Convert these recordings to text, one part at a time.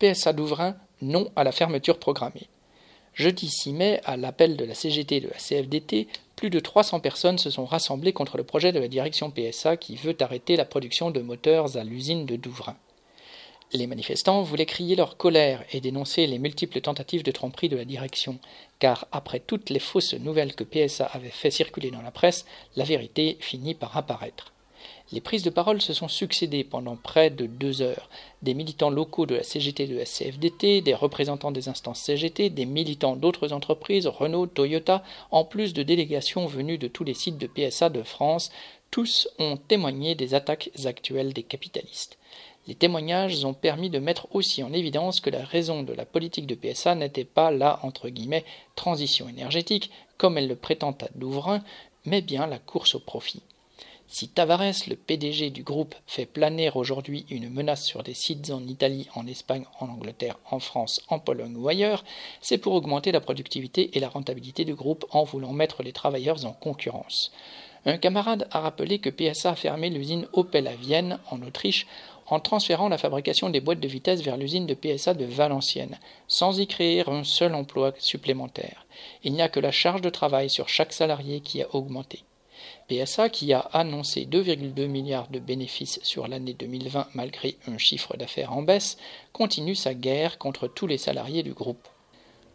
PSA Douvrin, non à la fermeture programmée. Jeudi 6 mai, à l'appel de la CGT et de la CFDT, plus de 300 personnes se sont rassemblées contre le projet de la direction PSA qui veut arrêter la production de moteurs à l'usine de Douvrin. Les manifestants voulaient crier leur colère et dénoncer les multiples tentatives de tromperie de la direction, car après toutes les fausses nouvelles que PSA avait fait circuler dans la presse, la vérité finit par apparaître. Les prises de parole se sont succédées pendant près de deux heures. Des militants locaux de la CGT de la CFDT, des représentants des instances CGT, des militants d'autres entreprises, Renault, Toyota, en plus de délégations venues de tous les sites de PSA de France, tous ont témoigné des attaques actuelles des capitalistes. Les témoignages ont permis de mettre aussi en évidence que la raison de la politique de PSA n'était pas la transition énergétique, comme elle le prétend à Douvrin, mais bien la course au profit. Si Tavares, le PDG du groupe, fait planer aujourd'hui une menace sur des sites en Italie, en Espagne, en Angleterre, en France, en Pologne ou ailleurs, c'est pour augmenter la productivité et la rentabilité du groupe en voulant mettre les travailleurs en concurrence. Un camarade a rappelé que PSA a fermé l'usine Opel à Vienne, en Autriche, en transférant la fabrication des boîtes de vitesse vers l'usine de PSA de Valenciennes, sans y créer un seul emploi supplémentaire. Il n'y a que la charge de travail sur chaque salarié qui a augmenté. PSA, qui a annoncé 2,2 milliards de bénéfices sur l'année 2020 malgré un chiffre d'affaires en baisse, continue sa guerre contre tous les salariés du groupe.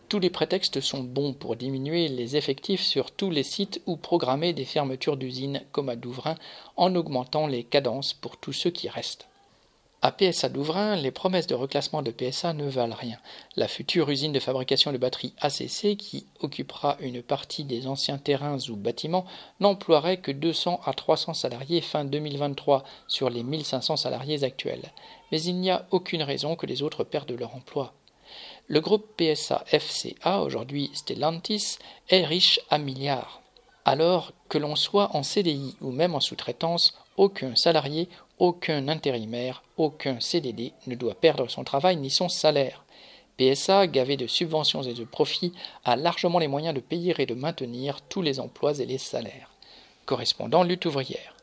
Tous les prétextes sont bons pour diminuer les effectifs sur tous les sites ou programmer des fermetures d'usines comme à Douvrin en augmentant les cadences pour tous ceux qui restent. À PSA Douvrin, les promesses de reclassement de PSA ne valent rien. La future usine de fabrication de batteries ACC, qui occupera une partie des anciens terrains ou bâtiments, n'emploierait que 200 à 300 salariés fin 2023 sur les 1500 salariés actuels. Mais il n'y a aucune raison que les autres perdent leur emploi. Le groupe PSA FCA, aujourd'hui Stellantis, est riche à milliards. Alors que l'on soit en CDI ou même en sous-traitance, aucun salarié aucun intérimaire, aucun CDD ne doit perdre son travail ni son salaire. PSA, gavé de subventions et de profits, a largement les moyens de payer et de maintenir tous les emplois et les salaires. Correspondant lutte ouvrière.